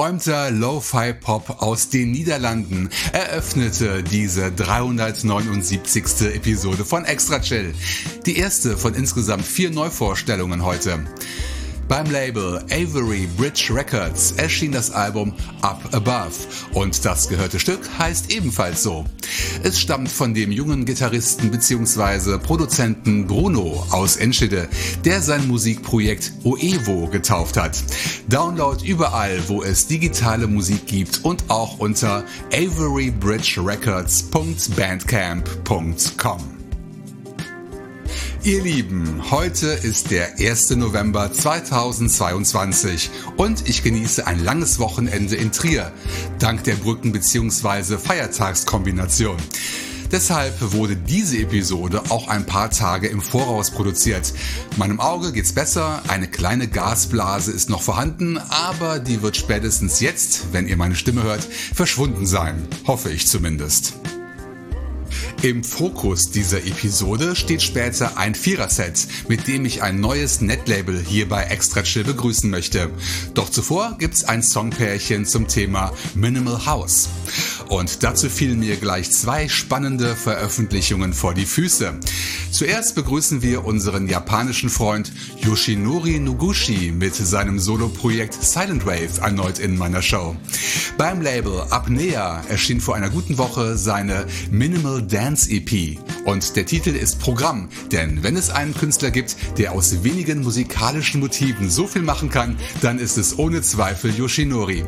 Verträumter Lo-Fi-Pop aus den Niederlanden eröffnete diese 379. Episode von Extra Chill. Die erste von insgesamt vier Neuvorstellungen heute. Beim Label Avery Bridge Records erschien das Album Up Above und das gehörte Stück heißt ebenfalls so. Es stammt von dem jungen Gitarristen bzw. Produzenten Bruno aus Enschede, der sein Musikprojekt Oevo getauft hat. Download überall, wo es digitale Musik gibt und auch unter averybridgerecords.bandcamp.com. Ihr Lieben, heute ist der 1. November 2022 und ich genieße ein langes Wochenende in Trier, dank der Brücken- bzw. Feiertagskombination. Deshalb wurde diese Episode auch ein paar Tage im Voraus produziert. Meinem Auge geht's besser, eine kleine Gasblase ist noch vorhanden, aber die wird spätestens jetzt, wenn ihr meine Stimme hört, verschwunden sein. Hoffe ich zumindest. Im Fokus dieser Episode steht später ein Viererset, mit dem ich ein neues Netlabel hier bei Extra Chill begrüßen möchte. Doch zuvor gibt's ein Songpärchen zum Thema Minimal House. Und dazu fielen mir gleich zwei spannende Veröffentlichungen vor die Füße. Zuerst begrüßen wir unseren japanischen Freund Yoshinori Noguchi mit seinem Soloprojekt Silent Wave erneut in meiner Show. Beim Label Apnea erschien vor einer guten Woche seine Minimal Dance EP und der Titel ist Programm, denn wenn es einen Künstler gibt, der aus wenigen musikalischen Motiven so viel machen kann, dann ist es ohne Zweifel Yoshinori.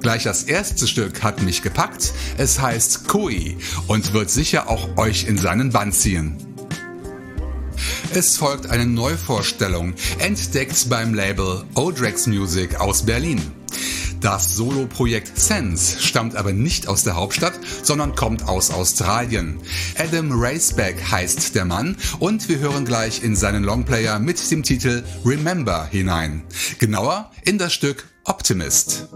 Gleich das erste Stück hat mich gepackt. Es heißt Koi und wird sicher auch euch in seinen Bann ziehen. Es folgt eine Neuvorstellung, entdeckt beim Label Odrex Music aus Berlin. Das Solo-Projekt Sense stammt aber nicht aus der Hauptstadt, sondern kommt aus Australien. Adam Raceback heißt der Mann und wir hören gleich in seinen Longplayer mit dem Titel Remember hinein. Genauer in das Stück Optimist.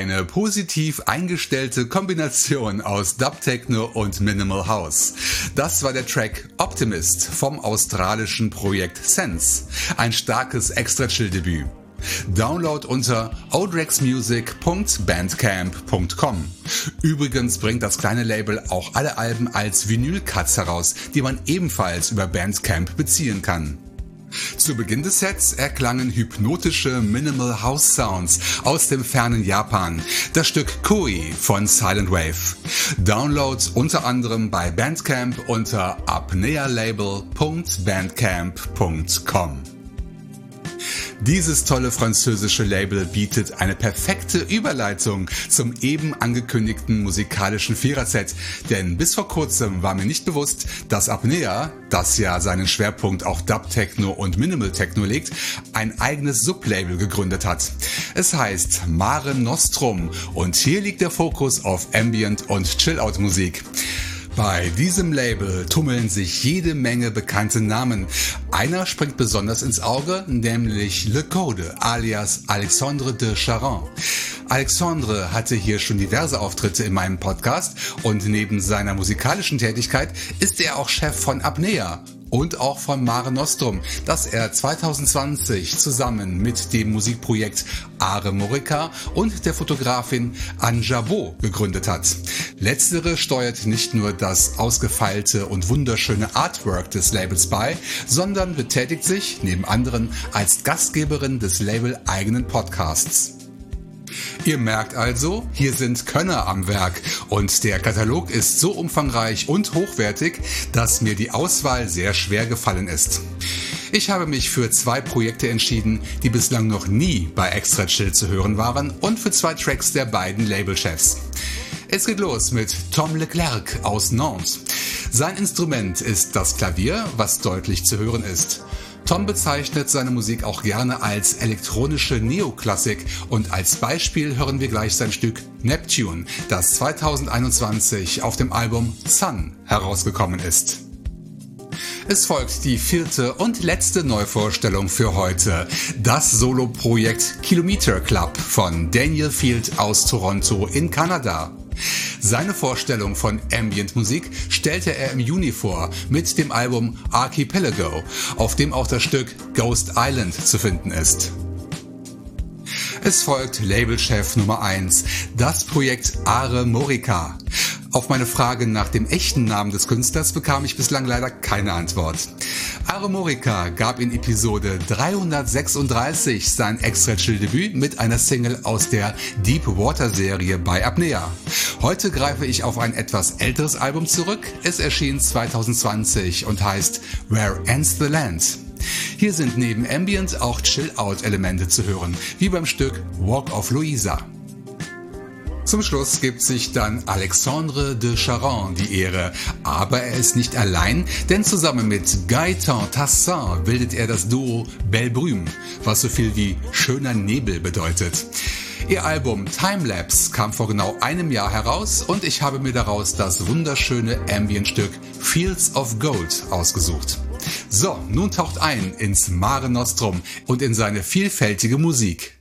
Eine positiv eingestellte Kombination aus Dub Techno und Minimal House. Das war der Track Optimist vom australischen Projekt Sense. Ein starkes Extra-Chill-Debüt. Download unter odrexmusic.bandcamp.com. Übrigens bringt das kleine Label auch alle Alben als Vinyl-Cuts heraus, die man ebenfalls über Bandcamp beziehen kann. Zu Beginn des Sets erklangen hypnotische Minimal House Sounds aus dem fernen Japan. Das Stück Koi von Silent Wave. Downloads unter anderem bei Bandcamp unter apnealabel.bandcamp.com. Dieses tolle französische Label bietet eine perfekte Überleitung zum eben angekündigten musikalischen Viererset, denn bis vor kurzem war mir nicht bewusst, dass Apnea, das ja seinen Schwerpunkt auch Dub Techno und Minimal Techno legt, ein eigenes Sublabel gegründet hat. Es heißt Mare Nostrum und hier liegt der Fokus auf Ambient und Chill-Out Musik. Bei diesem Label tummeln sich jede Menge bekannte Namen. Einer springt besonders ins Auge, nämlich Le Code alias Alexandre de Charon. Alexandre hatte hier schon diverse Auftritte in meinem Podcast und neben seiner musikalischen Tätigkeit ist er auch Chef von Apnea und auch von Mare Nostrum, das er 2020 zusammen mit dem Musikprojekt Are Morica und der Fotografin Anjabo gegründet hat. Letztere steuert nicht nur das ausgefeilte und wunderschöne Artwork des Labels bei, sondern betätigt sich neben anderen als Gastgeberin des Label eigenen Podcasts. Ihr merkt also, hier sind Könner am Werk und der Katalog ist so umfangreich und hochwertig, dass mir die Auswahl sehr schwer gefallen ist. Ich habe mich für zwei Projekte entschieden, die bislang noch nie bei Extra Chill zu hören waren und für zwei Tracks der beiden Labelchefs. Es geht los mit Tom Leclerc aus Nantes. Sein Instrument ist das Klavier, was deutlich zu hören ist. Tom bezeichnet seine Musik auch gerne als elektronische Neoklassik und als Beispiel hören wir gleich sein Stück Neptune, das 2021 auf dem Album Sun herausgekommen ist. Es folgt die vierte und letzte Neuvorstellung für heute. Das Solo-Projekt Kilometer Club von Daniel Field aus Toronto in Kanada. Seine Vorstellung von Ambient Musik stellte er im Juni vor mit dem Album Archipelago, auf dem auch das Stück Ghost Island zu finden ist. Es folgt Labelchef Nummer 1, das Projekt Are Morica. Auf meine Frage nach dem echten Namen des Künstlers bekam ich bislang leider keine Antwort. Aromorica gab in Episode 336 sein extra chill Debüt mit einer Single aus der Deep Water Serie bei Apnea. Heute greife ich auf ein etwas älteres Album zurück. Es erschien 2020 und heißt Where Ends the Land. Hier sind neben Ambient auch Chill-Out-Elemente zu hören, wie beim Stück Walk of Louisa. Zum Schluss gibt sich dann Alexandre de Charon die Ehre. Aber er ist nicht allein, denn zusammen mit Gaëtan Tassin bildet er das Duo Belle Brume, was so viel wie schöner Nebel bedeutet. Ihr Album Timelapse kam vor genau einem Jahr heraus und ich habe mir daraus das wunderschöne Ambient-Stück Fields of Gold ausgesucht. So, nun taucht ein ins Mare Nostrum und in seine vielfältige Musik.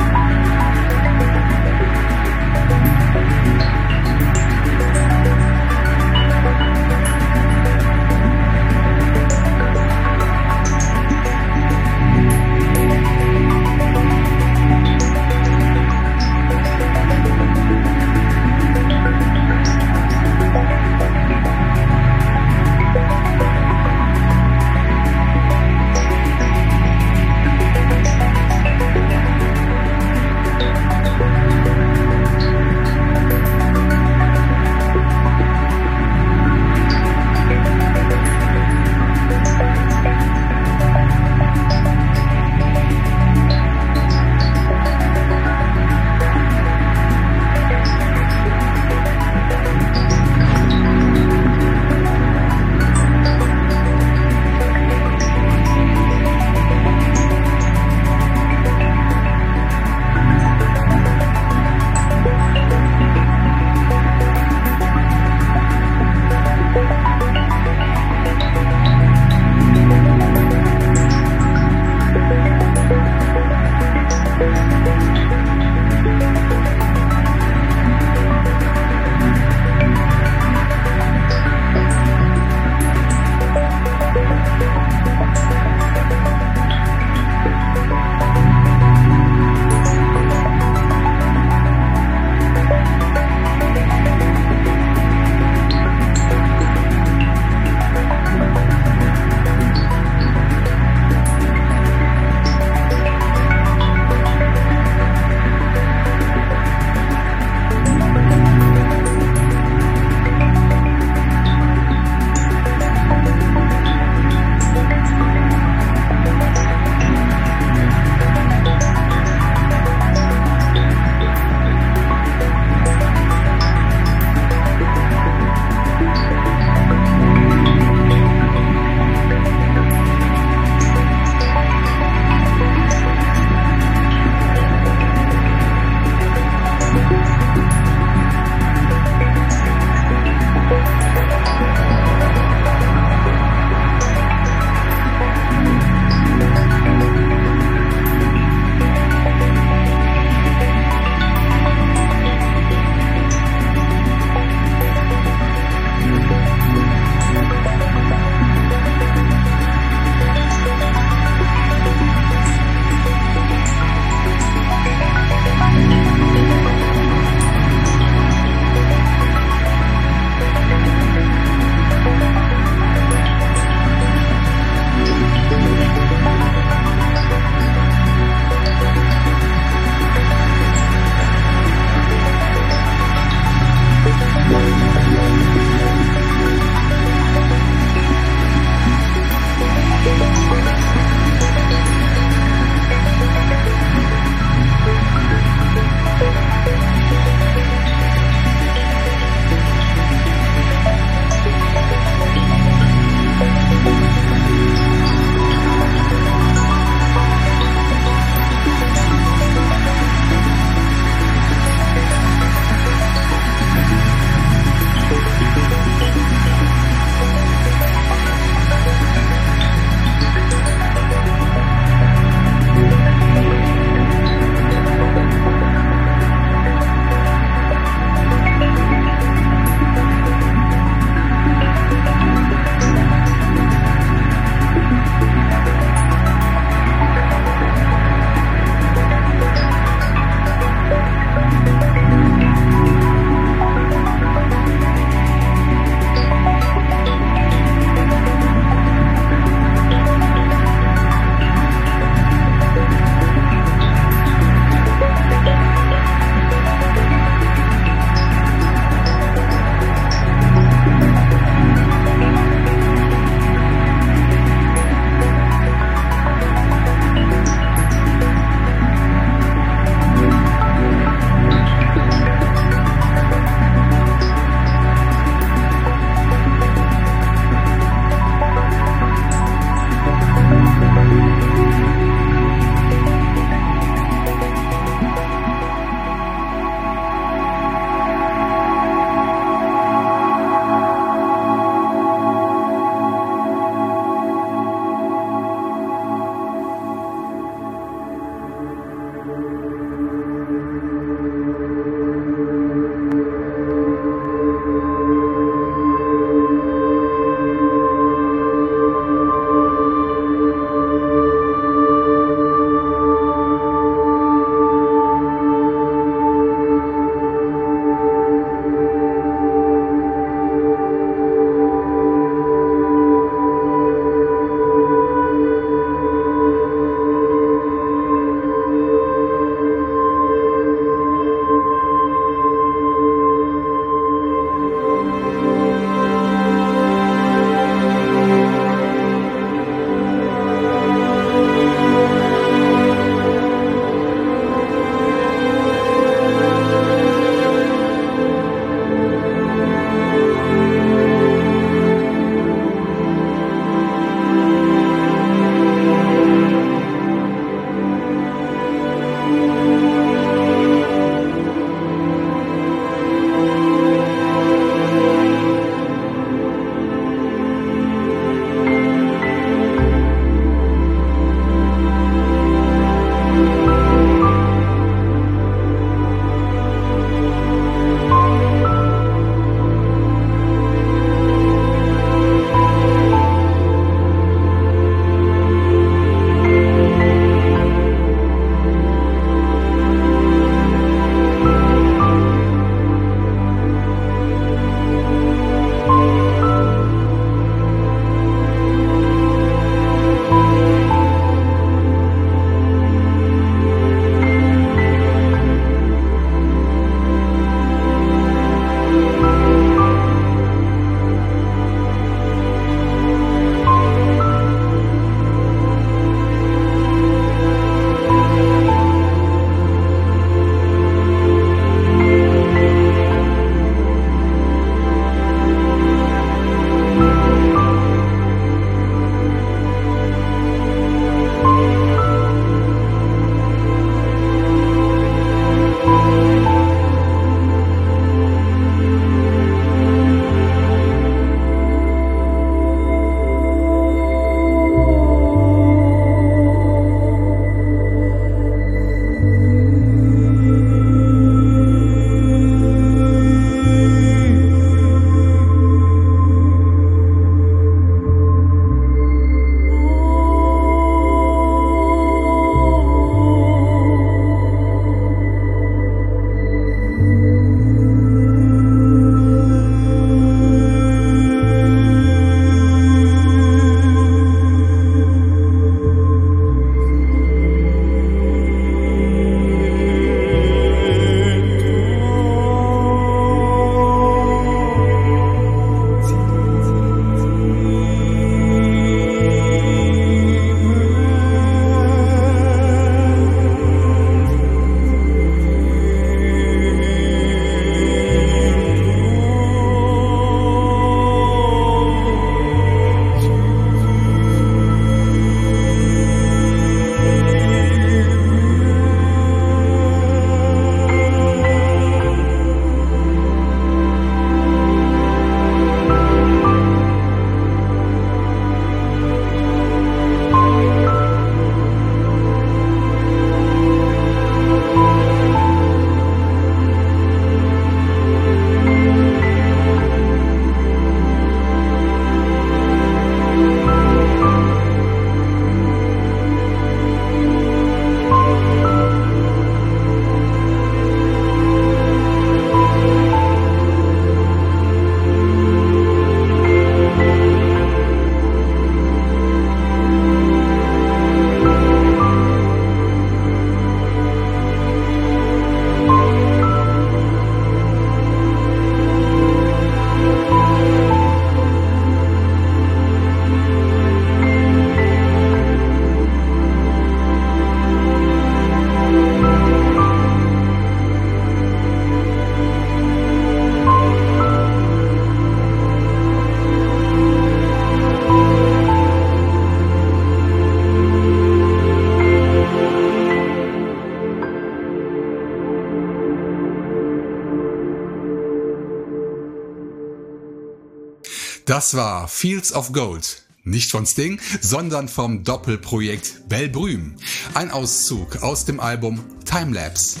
Das war Fields of Gold. Nicht von Sting, sondern vom Doppelprojekt Belbrüm. Ein Auszug aus dem Album Timelapse.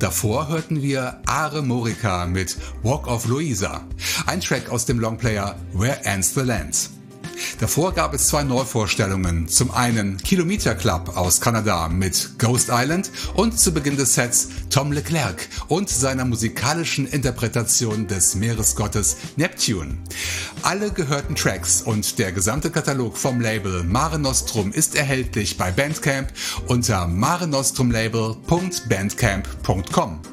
Davor hörten wir Are Morica mit Walk of Louisa, ein Track aus dem Longplayer Where Ends the Land. Davor gab es zwei Neuvorstellungen. Zum einen Kilometer Club aus Kanada mit Ghost Island und zu Beginn des Sets Tom Leclerc und seiner musikalischen Interpretation des Meeresgottes Neptune. Alle gehörten Tracks und der gesamte Katalog vom Label Mare Nostrum ist erhältlich bei Bandcamp unter marenostrumlabel.bandcamp.com.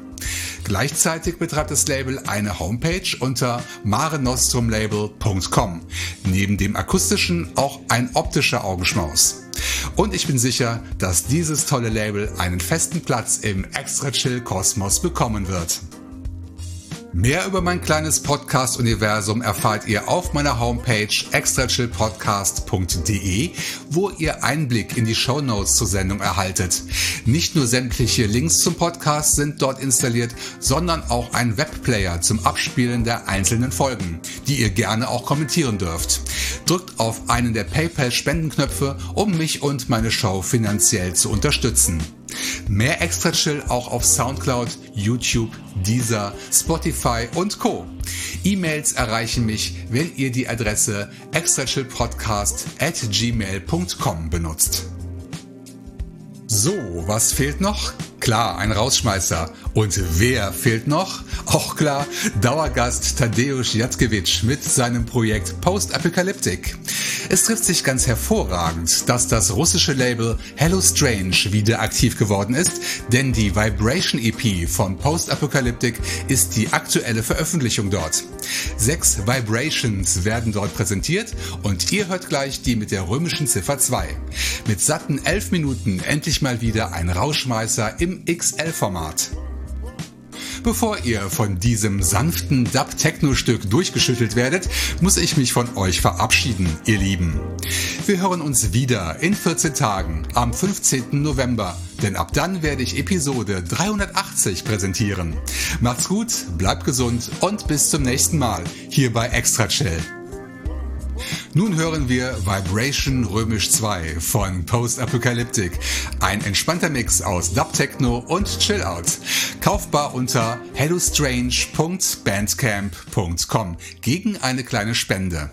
Gleichzeitig betreibt das Label eine Homepage unter marenostrumlabel.com. Neben dem akustischen auch ein optischer Augenschmaus. Und ich bin sicher, dass dieses tolle Label einen festen Platz im Extra Chill Kosmos bekommen wird. Mehr über mein kleines Podcast-Universum erfahrt ihr auf meiner Homepage extrachillpodcast.de, wo ihr Einblick in die Show Notes zur Sendung erhaltet. Nicht nur sämtliche Links zum Podcast sind dort installiert, sondern auch ein Webplayer zum Abspielen der einzelnen Folgen, die ihr gerne auch kommentieren dürft. Drückt auf einen der PayPal-Spendenknöpfe, um mich und meine Show finanziell zu unterstützen. Mehr Extra Chill auch auf Soundcloud, YouTube, Deezer, Spotify und Co. E-Mails erreichen mich, wenn ihr die Adresse extrachillpodcast at gmail.com benutzt. So, was fehlt noch? Klar, ein Rausschmeißer. Und wer fehlt noch? Auch klar, Dauergast Tadeusz Jatkiewicz mit seinem Projekt Post Apocalyptic. Es trifft sich ganz hervorragend, dass das russische Label Hello Strange wieder aktiv geworden ist, denn die Vibration EP von Post Apocalyptic ist die aktuelle Veröffentlichung dort. Sechs Vibrations werden dort präsentiert und ihr hört gleich die mit der römischen Ziffer 2. Mit satten elf Minuten endlich mal wieder ein Rauschmeißer im XL-Format. Bevor ihr von diesem sanften Dub-Techno-Stück durchgeschüttelt werdet, muss ich mich von euch verabschieden, ihr Lieben. Wir hören uns wieder in 14 Tagen am 15. November, denn ab dann werde ich Episode 380 präsentieren. Macht's gut, bleibt gesund und bis zum nächsten Mal hier bei Extra Chill. Nun hören wir Vibration Römisch 2 von Post Apocalyptic. Ein entspannter Mix aus Dub Techno und Chill Out. Kaufbar unter hellostrange.bandcamp.com gegen eine kleine Spende.